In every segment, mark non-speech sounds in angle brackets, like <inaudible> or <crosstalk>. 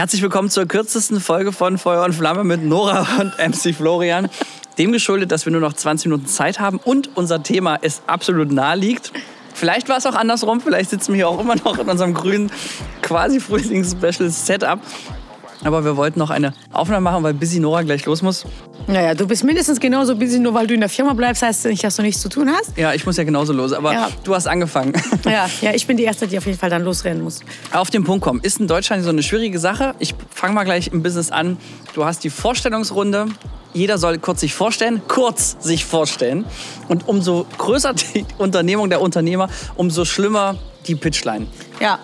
Herzlich willkommen zur kürzesten Folge von Feuer und Flamme mit Nora und MC Florian. Dem geschuldet, dass wir nur noch 20 Minuten Zeit haben und unser Thema es absolut nahe. Vielleicht war es auch andersrum, vielleicht sitzen wir hier auch immer noch in unserem grünen quasi Frühlings-Special-Setup aber wir wollten noch eine Aufnahme machen, weil Busy Nora gleich los muss. Naja, du bist mindestens genauso busy, nur weil du in der Firma bleibst, heißt das nicht, dass du nichts zu tun hast. Ja, ich muss ja genauso los, aber ja. du hast angefangen. <laughs> Ja, ja, ich bin die Erste, die auf jeden Fall dann losrennen muss. Auf den Punkt kommen. Ist in Deutschland so eine schwierige Sache. Ich fange mal gleich im Business an. Du hast die Vorstellungsrunde. Jeder soll kurz sich vorstellen, kurz sich vorstellen. Und umso größer die <laughs> Unternehmung der Unternehmer, umso schlimmer die Pitchline. Ja,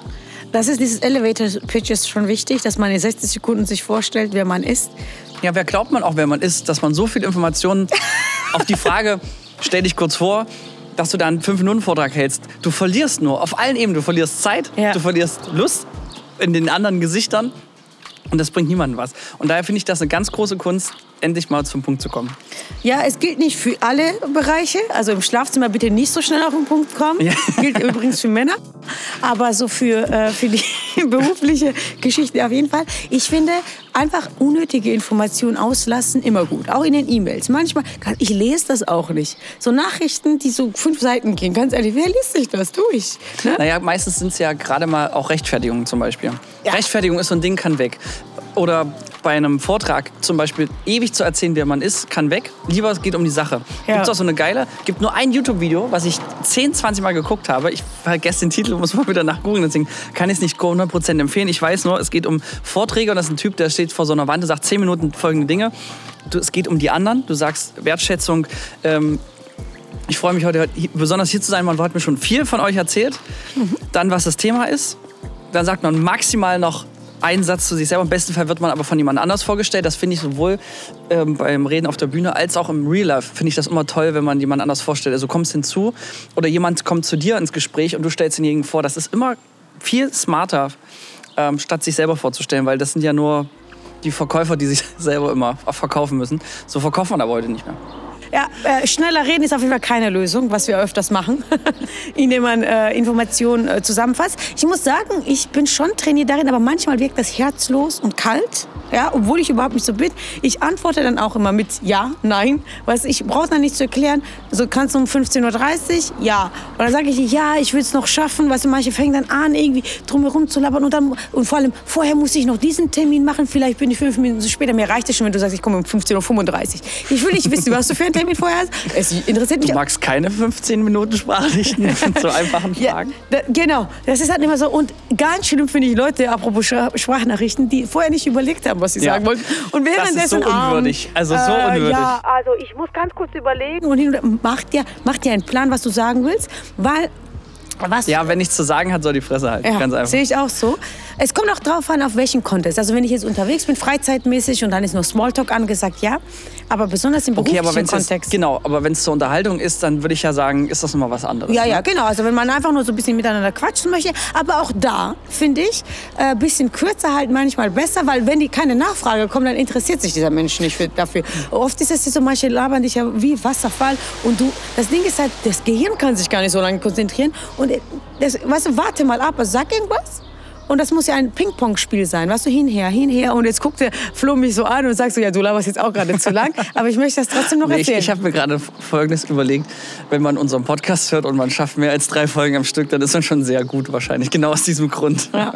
das ist dieses Elevator Pitch ist schon wichtig, dass man in 60 Sekunden sich vorstellt, wer man ist. Ja, wer glaubt man auch, wer man ist, dass man so viel Informationen <laughs> auf die Frage, stell dich kurz vor, dass du da einen 5-Minuten-Vortrag hältst. Du verlierst nur auf allen Ebenen. Du verlierst Zeit, ja. du verlierst Lust in den anderen Gesichtern und das bringt niemandem was. Und daher finde ich das eine ganz große Kunst, endlich mal zum Punkt zu kommen. Ja, es gilt nicht für alle Bereiche. Also im Schlafzimmer bitte nicht so schnell auf den Punkt kommen. Ja. Gilt übrigens für Männer. Aber so für, äh, für die <laughs> berufliche Geschichte auf jeden Fall. Ich finde, einfach unnötige Informationen auslassen immer gut. Auch in den E-Mails. Manchmal, ich lese das auch nicht. So Nachrichten, die so fünf Seiten gehen. Ganz ehrlich, wer liest sich das durch? Ne? Naja, meistens sind es ja gerade mal auch Rechtfertigungen zum Beispiel. Ja. Rechtfertigung ist so ein Ding, kann weg. Oder bei einem Vortrag zum Beispiel ewig zu erzählen, wer man ist, kann weg. Lieber es geht um die Sache. Ja. Gibt es auch so eine geile, gibt nur ein YouTube-Video, was ich 10, 20 Mal geguckt habe. Ich vergesse den Titel, muss mal wieder nachgoogeln, deswegen kann ich es nicht 100% empfehlen. Ich weiß nur, es geht um Vorträge und das ist ein Typ, der steht vor so einer Wand und sagt 10 Minuten folgende Dinge. Es geht um die anderen, du sagst Wertschätzung, ähm, ich freue mich heute besonders hier zu sein. Man hat mir schon viel von euch erzählt. Mhm. Dann, was das Thema ist. Dann sagt man maximal noch einen Satz zu sich selber. Im besten Fall wird man aber von jemand anders vorgestellt. Das finde ich sowohl ähm, beim Reden auf der Bühne als auch im Real Life. Finde ich das immer toll, wenn man jemand anders vorstellt. Also kommst hinzu oder jemand kommt zu dir ins Gespräch und du stellst denjenigen vor. Das ist immer viel smarter, ähm, statt sich selber vorzustellen, weil das sind ja nur die Verkäufer, die sich <laughs> selber immer verkaufen müssen. So verkauft man aber heute nicht mehr. Ja, äh, schneller reden ist auf jeden Fall keine Lösung, was wir öfters machen, <laughs> indem man äh, Informationen äh, zusammenfasst. Ich muss sagen, ich bin schon trainiert darin, aber manchmal wirkt das herzlos und kalt, ja, obwohl ich überhaupt nicht so bin. Ich antworte dann auch immer mit Ja, Nein, was ich brauche dann nicht zu erklären. So kannst du um 15:30 Uhr? Ja. Und dann sage ich Ja, ich will es noch schaffen. Du, manche fangen dann an, irgendwie drumherum zu labern und dann und vor allem vorher muss ich noch diesen Termin machen. Vielleicht bin ich fünf Minuten später. Mir reicht es schon, wenn du sagst, ich komme um 15:35 Uhr. Ich will nicht wissen, was du für einen Termin vorher hast. Es interessiert mich. Du magst keine 15 Minuten Sprachnachrichten <laughs> zu einfachen Fragen. Ja, da, genau, das ist halt immer so. Und ganz schlimm finde ich Leute, apropos Sprachnachrichten, die vorher nicht überlegt haben, was sie ja. sagen wollten. Und währenddessen das ist so unwürdig. Also so äh, unwürdig. Ja, also ich muss ganz kurz überlegen und macht dir, macht dir einen Plan, was du sagen willst, weil was? Ja, wenn nichts zu sagen hat, soll die Fresse halten. Ja, Ganz einfach. Sehe ich auch so. Es kommt auch drauf an, auf welchen Kontext. Also wenn ich jetzt unterwegs bin, freizeitmäßig und dann ist nur Smalltalk angesagt, ja. Aber besonders im beruflichen okay, aber Kontext. Jetzt, genau, aber wenn es zur Unterhaltung ist, dann würde ich ja sagen, ist das nochmal was anderes. Ja, ne? ja, genau. Also wenn man einfach nur so ein bisschen miteinander quatschen möchte. Aber auch da, finde ich, ein äh, bisschen kürzer halt manchmal besser, weil wenn die keine Nachfrage kommt, dann interessiert sich dieser Mensch nicht für, dafür. Oft ist es so, manche labern dich ja wie Wasserfall und du, das Ding ist halt, das Gehirn kann sich gar nicht so lange konzentrieren und das, weißt du, warte mal ab, sag irgendwas und das muss ja ein Ping-Pong-Spiel sein, weißt du, hinher, hinher. Und jetzt guckt der Flo mich so an und sagt so, ja, du laberst jetzt auch gerade zu lang. <laughs> Aber ich möchte das trotzdem noch erzählen. ich, ich habe mir gerade Folgendes überlegt. Wenn man unseren Podcast hört und man schafft mehr als drei Folgen am Stück, dann ist man schon sehr gut wahrscheinlich. Genau aus diesem Grund. Ja.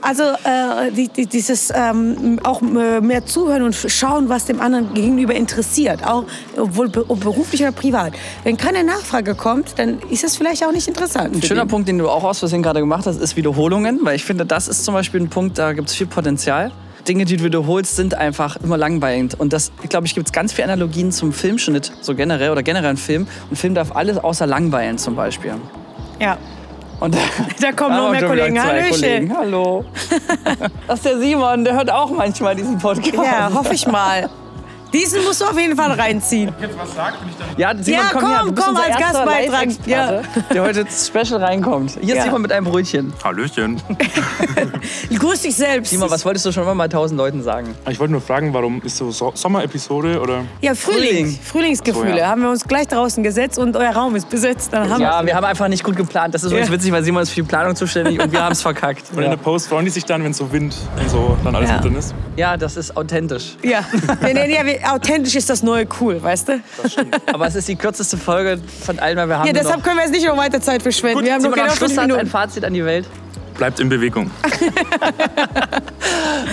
Also äh, die, die, dieses ähm, auch äh, mehr zuhören und schauen, was dem anderen gegenüber interessiert. Auch obwohl beruflich oder privat. Wenn keine Nachfrage kommt, dann ist das vielleicht auch nicht interessant. Ein schöner den. Punkt, den du auch aus Versehen gerade gemacht hast, ist Wiederholungen. Weil ich finde, das ist zum Beispiel ein Punkt, da gibt es viel Potenzial. Dinge, die du wiederholst, sind einfach immer langweilend. Und das, glaube ich, gibt es ganz viele Analogien zum Filmschnitt, so generell oder generell ein Film. Ein Film darf alles außer langweilen zum Beispiel. Ja. Und <laughs> da kommen noch mehr Kollegen. Kollegen. Hallo. <laughs> das ist der Simon, der hört auch manchmal diesen Podcast. Ja, hoffe ich mal. Diesen musst du auf jeden Fall reinziehen. Jetzt was sagt, wenn ich dann. Ja, Simon, Ja, komm, komm, her. Du bist komm, als Gastbeitrag. Live-Experte, der heute special reinkommt. Hier Ja. ist Simon mit einem Brötchen. Hallöchen. <laughs> Grüß dich selbst. Simon, was wolltest du schon immer mal tausend Leuten sagen? Ich wollte nur fragen, warum ist so, so Sommerepisode oder? Ja, Frühling. Frühling. Frühlingsgefühle. So, ja. Haben wir uns gleich draußen gesetzt und euer Raum ist besetzt. Dann haben Ja, wir's. wir haben einfach nicht gut geplant. Das ist übrigens Ja. witzig, weil Simon ist für die Planung zuständig und wir haben es <laughs> verkackt. Und in Ja. der Post freuen die sich dann, wenn so Wind und so dann alles Ja. mit drin ist. ja, das ist authentisch. Ja. <laughs> nee, nee, wir- authentisch ist das neue cool, weißt du? Aber es ist die kürzeste Folge von allen, weil wir haben Ja, deshalb noch, können wir jetzt nicht noch weiter Zeit verschwenden. Gut, wir haben noch genau fünf hat ein Minuten. Fazit an die Welt. Bleibt in Bewegung. <laughs>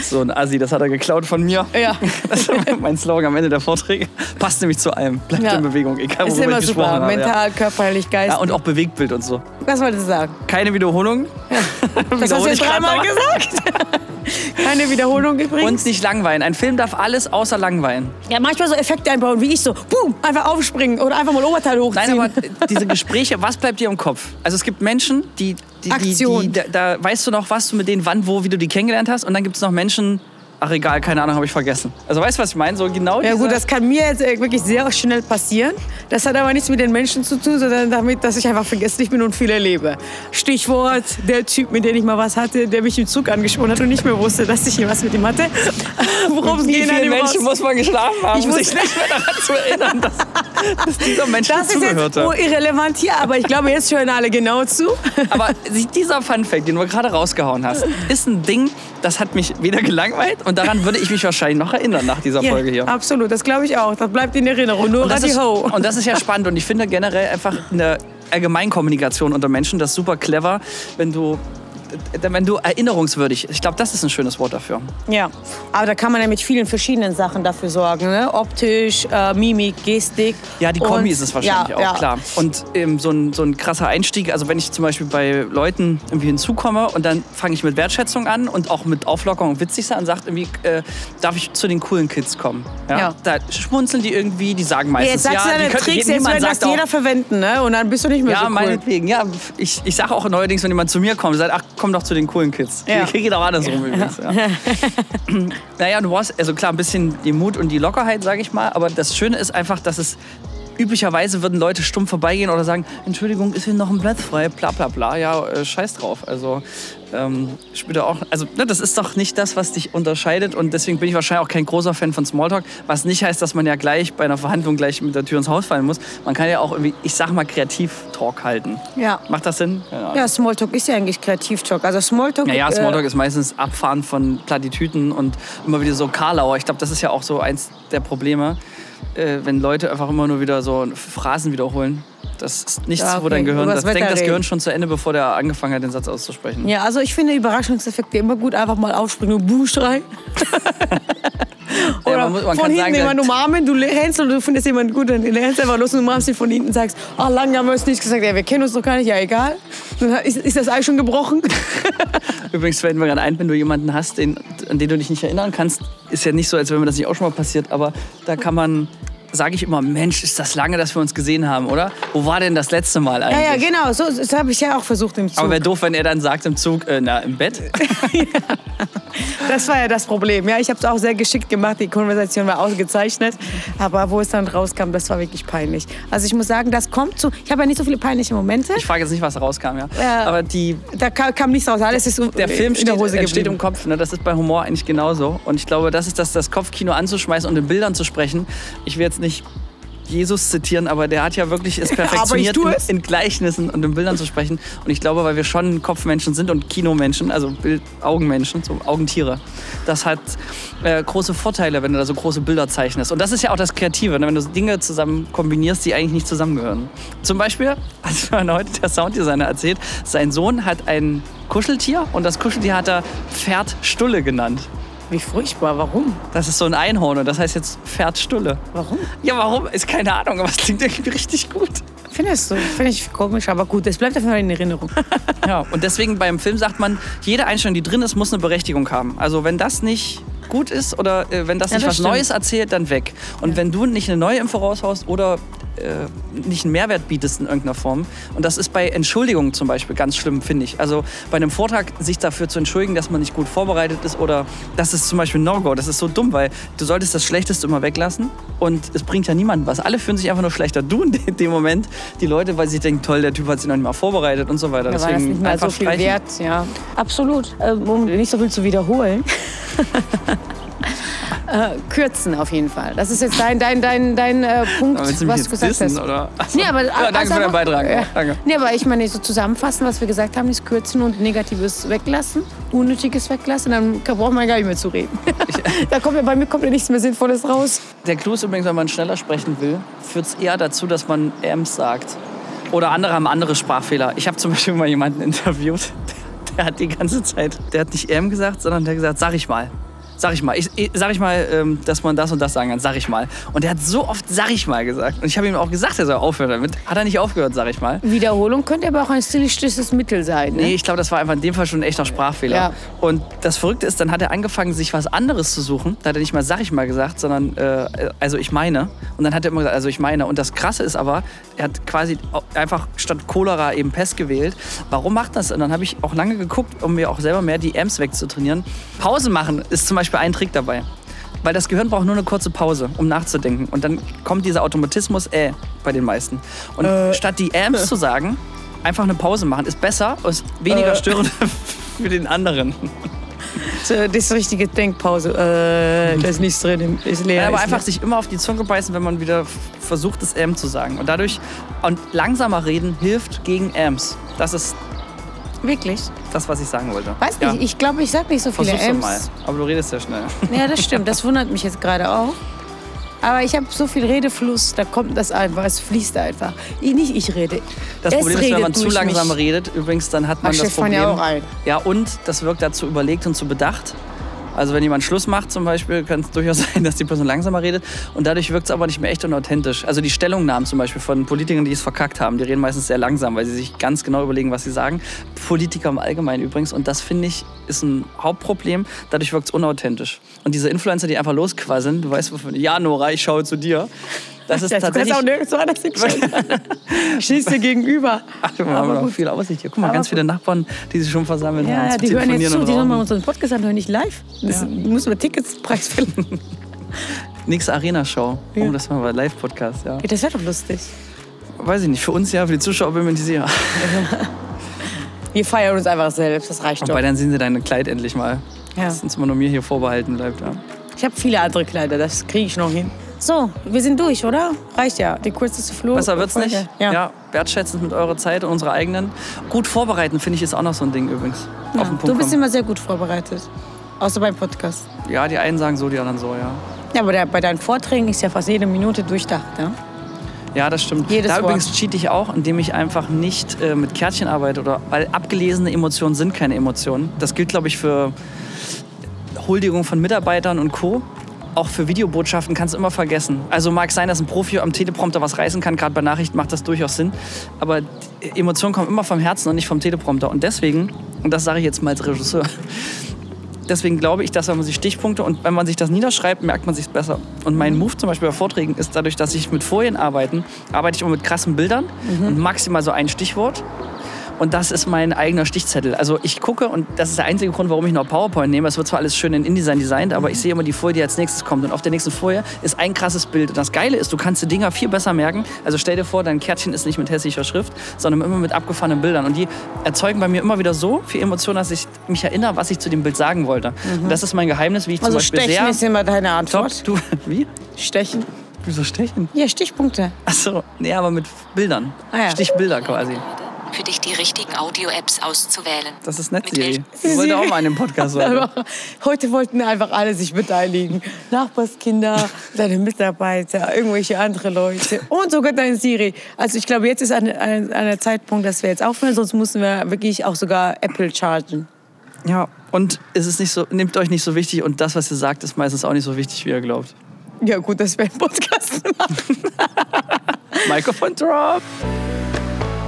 So ein Assi, das hat er geklaut von mir. Ja. <laughs> Das ist mein Slogan am Ende der Vorträge. Passt nämlich zu allem. Bleibt Ja. in Bewegung, egal Ist worüber immer ich gesprochen super. habe. Ja. Mental, körperlich, Geist. Ja, und auch Bewegtbild und so. Was wolltest du sagen? Keine Wiederholung. <laughs> Das hast du jetzt dreimal gesagt. Keine Wiederholung übrigens. Und nicht langweilen. Ein Film darf alles außer langweilen. ja, manchmal so Effekte einbauen, wie ich so, boom, einfach aufspringen oder einfach mal Oberteil hochziehen. Nein, aber diese Gespräche, was bleibt dir im Kopf? Also es gibt Menschen, die, die, die, die da, da weißt du noch, was du mit denen wann, wo, wie du die kennengelernt hast. Und dann gibt es noch Menschen, ach egal, keine Ahnung, habe ich vergessen. Also weißt du, was ich meine? So genau Ja gut, das kann mir jetzt äh, wirklich sehr schnell passieren. Das hat aber nichts mit den Menschen zu tun, sondern damit, dass ich einfach vergesslich bin und viel erlebe. Stichwort, der Typ, mit dem ich mal was hatte, der mich im Zug angesprochen hat und nicht mehr wusste, dass ich hier was mit ihm hatte. <laughs> Worum es geht an dem Menschen muss man geschlafen haben, Ich um muss- sich nicht mehr daran zu erinnern, dass, dass dieser Mensch Das ist dazugehört jetzt hat. irrelevant hier, aber ich glaube, jetzt hören alle genau zu. <laughs> Aber dieser Funfact, den du gerade rausgehauen hast, ist ein Ding, das hat mich wieder gelangweilt und daran würde ich mich wahrscheinlich noch erinnern nach dieser Ja, Folge hier. Absolut, das glaube ich auch. Das bleibt in Erinnerung. Nur Und das, ist, Ho. und das ist ja <laughs> spannend und ich finde generell einfach eine Allgemeinkommunikation unter Menschen, das ist super clever, wenn du wenn du erinnerungswürdig, ich glaube, das ist ein schönes Wort dafür. Ja, aber da kann man ja mit vielen verschiedenen Sachen dafür sorgen. Ne? Optisch, äh, Mimik, Gestik. Ja, die Kombi Und- ist es wahrscheinlich ja, auch, ja. klar. Und ähm, so, ein, so ein krasser Einstieg, also wenn ich zum Beispiel bei Leuten irgendwie hinzukomme und dann fange ich mit Wertschätzung an und auch mit Auflockerung und witzig sein und sagt irgendwie, äh, darf ich zu den coolen Kids kommen? Ja. Da schmunzeln die irgendwie, die sagen meistens, Jetzt sagst du ja, deine die können, Tricks, jetzt wird das jeder verwenden, ne? Und dann bist du nicht mehr Ja, so cool. meinetwegen. Ja, ich, ich sage auch neuerdings, wenn jemand zu mir kommt, sagt, ach, komm doch zu den coolen Kids. Ja. <laughs> Geht auch andersrum übrigens. Ja. <laughs> naja, du brauchst, also klar, ein bisschen die Mut und die Lockerheit, sage ich mal. Aber das Schöne ist einfach, dass es üblicherweise würden Leute stumm vorbeigehen oder sagen, Entschuldigung, ist hier noch ein Blatt frei, bla bla bla. Ja, äh, scheiß drauf. Also ähm, da auch, also ne, das ist doch nicht das, was dich unterscheidet und deswegen bin ich wahrscheinlich auch kein großer Fan von Smalltalk, was nicht heißt, dass man ja gleich bei einer Verhandlung gleich mit der Tür ins Haus fallen muss. Man kann ja auch irgendwie, ich sag mal, Kreativ-Talk halten. Ja. Macht das Sinn? Ja, Smalltalk ist ja eigentlich Kreativtalk. Also Smalltalk. Ja, ja, äh, Smalltalk ist meistens Abfahren von Plattitüten und immer wieder so Karlauer. Ich glaube, das ist ja auch so eins der Probleme, äh, wenn Leute einfach immer nur wieder so Phrasen wiederholen. Das ist nichts, Ja, wo dein okay. Gehirn, das denkt das reden. Gehirn schon zu Ende, bevor der angefangen hat, den Satz auszusprechen. Ja, also ich finde Überraschungseffekte immer gut. Einfach mal aufspringen und Buh schreien. <laughs> <laughs> Man muss- man von hinten sagen, jemanden umarmen, du rennst und du findest jemanden gut, dann rennst einfach los und umarmst ihn von hinten und sagst, ah, lange haben wir es nicht gesagt, ja, wir kennen uns doch gar nicht, ja, egal. Dann ist, ist das Ei schon gebrochen. <laughs> Übrigens fällt mir gerade ein, wenn du jemanden hast, den, an den du dich nicht erinnern kannst, ist ja nicht so, als wenn mir das nicht auch schon mal passiert, aber da kann man, sage ich immer, Mensch, ist das lange, dass wir uns gesehen haben, oder? Wo war denn das letzte Mal Ja, eigentlich? ja, genau, so, das habe ich ja auch versucht im Zug. Aber wäre doof, wenn er dann sagt im Zug, äh, na, im Bett. <laughs> Das war ja das Problem. Ja, ich habe es auch sehr geschickt gemacht. Die Konversation war ausgezeichnet. Aber wo es dann rauskam, das war wirklich peinlich. Also ich muss sagen, das kommt zu. Ich habe ja nicht so viele peinliche Momente. Ich frage jetzt nicht, was rauskam, ja. Ja. Aber die, Da kam, kam nichts raus. Alles ist so der Film steht, der entsteht im Kopf. Ne? Das ist bei Humor eigentlich genauso. Und ich glaube, das ist das, das Kopfkino anzuschmeißen und in Bildern zu sprechen. Ich will jetzt nicht Jesus zitieren, aber der hat ja wirklich es <laughs> perfektioniert, tue in, es. in Gleichnissen und in Bildern zu sprechen. Und ich glaube, weil wir schon Kopfmenschen sind und Kinomenschen, also Bild, Augenmenschen, so Augentiere, das hat äh, große Vorteile, wenn du da so große Bilder zeichnest. Und das ist ja auch das Kreative, ne? wenn du Dinge zusammen kombinierst, die eigentlich nicht zusammengehören. Zum Beispiel, <laughs> als mir heute der Sounddesigner erzählt, sein Sohn hat ein Kuscheltier und das Kuscheltier hat er Pferd Stulle genannt. Wie furchtbar. Warum? Das ist so ein Einhorn und das heißt jetzt Pferd Stulle. Warum? Ja, warum? Ist keine Ahnung, aber es klingt irgendwie richtig gut. Findest du? Finde ich komisch, aber gut. Es bleibt Fall in Erinnerung. <laughs> Ja, und deswegen beim Film sagt man, jede Einstellung, die drin ist, muss eine Berechtigung haben. Also wenn das nicht gut ist oder äh, wenn das Ja, nicht das was stimmt. Neues erzählt, dann weg. Und wenn du nicht eine neue Info raushaust oder äh, nicht einen Mehrwert bietest in irgendeiner Form. Und das ist bei Entschuldigungen zum Beispiel ganz schlimm, finde ich. Also bei einem Vortrag sich dafür zu entschuldigen, dass man nicht gut vorbereitet ist oder das ist zum Beispiel No-Go. Das ist so dumm, weil du solltest das Schlechteste immer weglassen und es bringt ja niemandem was. Alle fühlen sich einfach nur schlechter. Du in dem Moment, die Leute, weil sie denken, toll, der Typ hat sich noch nicht mal vorbereitet und so weiter. Da war das Deswegen nicht mehr einfach so viel streichen. wert, ja. Absolut. Ähm, Um nicht so viel zu wiederholen. <laughs> äh, kürzen auf jeden Fall. Das ist jetzt dein, dein, dein, dein äh, Punkt, was du gesagt dissen, hast. oder? Ach so. Nee, aber, <laughs> ja, danke also für deinen Beitrag. Ja. Danke. Nee, aber ich meine, so zusammenfassen, was wir gesagt haben, ist kürzen und Negatives weglassen, Unnötiges weglassen, dann braucht man gar nicht mehr zu reden. <laughs> da kommt ja bei mir kommt ja nichts mehr Sinnvolles raus. Der Clou ist übrigens, wenn man schneller sprechen will, führt es eher dazu, dass man Ms sagt. Oder andere haben andere Sprachfehler. Ich habe zum Beispiel mal jemanden <laughs> interviewt, der hat die ganze Zeit, der hat nicht M gesagt, sondern der hat gesagt, sag ich mal. Sag ich mal. Ich, sag ich mal, ähm, dass man das und das sagen kann. Sag ich mal. Und der hat so oft sag ich mal gesagt. Und ich habe ihm auch gesagt, er soll aufhören damit. Hat er nicht aufgehört, sag ich mal. Wiederholung könnte aber auch ein stilistisches Mittel sein. Ne? Nee, ich glaube, das war einfach in dem Fall schon ein echter Sprachfehler. Ja. Und das Verrückte ist, dann hat er angefangen, sich was anderes zu suchen. Da hat er nicht mal, sag ich mal gesagt, sondern, äh, also ich meine. Und dann hat er immer gesagt, also ich meine. Und das Krasse ist aber, er hat quasi einfach statt Cholera eben Pest gewählt. Warum macht das? Und dann habe ich auch lange geguckt, um mir auch selber mehr die Amps wegzutrainieren. Pause machen ist zum Beispiel ein Trick dabei. Weil das Gehirn braucht nur eine kurze Pause, um nachzudenken. Und dann kommt dieser Automatismus äh bei den meisten. Und statt die Amps zu sagen, einfach eine Pause machen, ist besser, ist weniger Äh. störend <laughs> für den anderen. Das ist richtige Denkpause. Äh, da ist nichts drin, ist leer. Ja, aber ist einfach leer. sich immer auf die Zunge beißen, wenn man wieder versucht, das M zu sagen. Und dadurch, und langsamer reden hilft gegen Ms. Das ist Wirklich? das, was ich sagen wollte. Weiß Ja. nicht, ich glaube, ich sag nicht so viele Versuch's doch M's. mal. Aber du redest ja schnell. <laughs> Ja, das stimmt. Das wundert mich jetzt gerade auch. Aber ich habe so viel Redefluss, da kommt das einfach, es fließt einfach. Ich, nicht ich rede. Das es Problem ist, wenn man zu langsam mich. redet, übrigens, dann hat man Ach, das Problem. ja auch ein. Ja, und das wirkt dazu überlegt und zu bedacht. Also wenn jemand Schluss macht zum Beispiel, kann es durchaus <laughs> sein, dass die Person langsamer redet. Und dadurch wirkt es aber nicht mehr echt und authentisch. Also die Stellungnahmen zum Beispiel von Politikern, die es verkackt haben, die reden meistens sehr langsam, weil sie sich ganz genau überlegen, was sie sagen. Politiker im Allgemeinen übrigens. Und das finde ich ist ein Hauptproblem. Dadurch wirkt es unauthentisch. Und diese Influencer, die einfach losquasseln, du weißt wovon. Ja, Nora, ich schaue zu dir. Das ist Das tatsächlich. kannst auch nirgends anders. <laughs> Schießt dir gegenüber. Ach, wir haben noch viel Aussicht hier. Guck mal, Aber ganz viele Nachbarn, die sich schon versammeln haben. Ja, zum die hören jetzt zu, die mal Rauchen. unseren Podcast anhören, nicht live. Das Ja. müssen wir Tickets preisfüllen. Nächste <laughs> Arena-Show. Ja. Oh, das machen wir Live-Podcast, ja. Das wäre doch lustig. Weiß ich nicht, für uns ja, für die Zuschauer bin ich nicht sicher. Wir feiern uns einfach selbst, das reicht doch. Wobei, dann sehen sie dein Kleid endlich mal. Ja. Das uns immer nur mir hier vorbehalten bleibt, ja. Ich habe viele andere Kleider, das kriege ich noch hin. So, wir sind durch, oder? Reicht ja. Die kürzeste Flur. Besser wird's nicht. Folge. Ja. wertschätzend mit eurer Zeit und unserer eigenen. Gut vorbereiten, finde ich, ist auch noch so ein Ding übrigens. Ja, Auf den du Punkt bist kommen. immer sehr gut vorbereitet. Außer beim Podcast. Ja, die einen sagen so, die anderen so, ja. Ja, aber der, bei deinen Vorträgen ist ja fast jede Minute durchdacht. Ja? Ja, das stimmt. Jedes da Wort. übrigens cheat ich auch, indem ich einfach nicht äh, mit Kärtchen arbeite. Oder, weil abgelesene Emotionen sind keine Emotionen. Das gilt, glaube ich, für Huldigung von Mitarbeitern und Co. Auch für Videobotschaften kannst du immer vergessen. Also mag sein, dass ein Profi am Teleprompter was reißen kann. Gerade bei Nachrichten macht das durchaus Sinn. Aber Emotionen kommen immer vom Herzen und nicht vom Teleprompter. Und deswegen, und das sage ich jetzt mal als Regisseur, <laughs> deswegen glaube ich, dass wenn man sich Stichpunkte und wenn man sich das niederschreibt, merkt man sich besser. Und mein Move zum Beispiel bei Vorträgen ist dadurch, dass ich mit Folien arbeite, arbeite ich immer mit krassen Bildern und maximal so ein Stichwort. Und das ist mein eigener Stichzettel. Also ich gucke und das ist der einzige Grund, warum ich noch PowerPoint nehme. Es wird zwar alles schön in InDesign designt, aber ich sehe immer die Folie, die als nächstes kommt. Und auf der nächsten Folie ist ein krasses Bild. Und das Geile ist, du kannst die Dinger viel besser merken. Also stell dir vor, dein Kärtchen ist nicht mit hessischer Schrift, sondern immer mit abgefahrenen Bildern. Und die erzeugen bei mir immer wieder so viel Emotion, dass ich mich erinnere, was ich zu dem Bild sagen wollte. Und das ist mein Geheimnis, wie ich Also zum Beispiel Stechen sehr... ist immer deine Antwort. du, <laughs> wie? Stechen. Wieso stechen? Ja, Stichpunkte. Achso, nee, aber mit Bildern. Ah ja. Stichbilder quasi. Für dich die richtigen Audio-Apps auszuwählen. Das ist nett, Siri. Ich wollte auch mal in dem Podcast <laughs> sein. Heute wollten einfach alle sich beteiligen. Nachbarskinder, deine Mitarbeiter, irgendwelche andere Leute und sogar dein Siri. Also ich glaube, jetzt ist ein, ein, ein Zeitpunkt, dass wir jetzt aufhören, sonst müssen wir wirklich auch sogar Apple chargen. Ja, und es ist nicht so, nehmt euch nicht so wichtig und das, was ihr sagt, ist meistens auch nicht so wichtig, wie ihr glaubt. Ja gut, dass wir einen Podcast machen. <laughs> Mikrofon drop!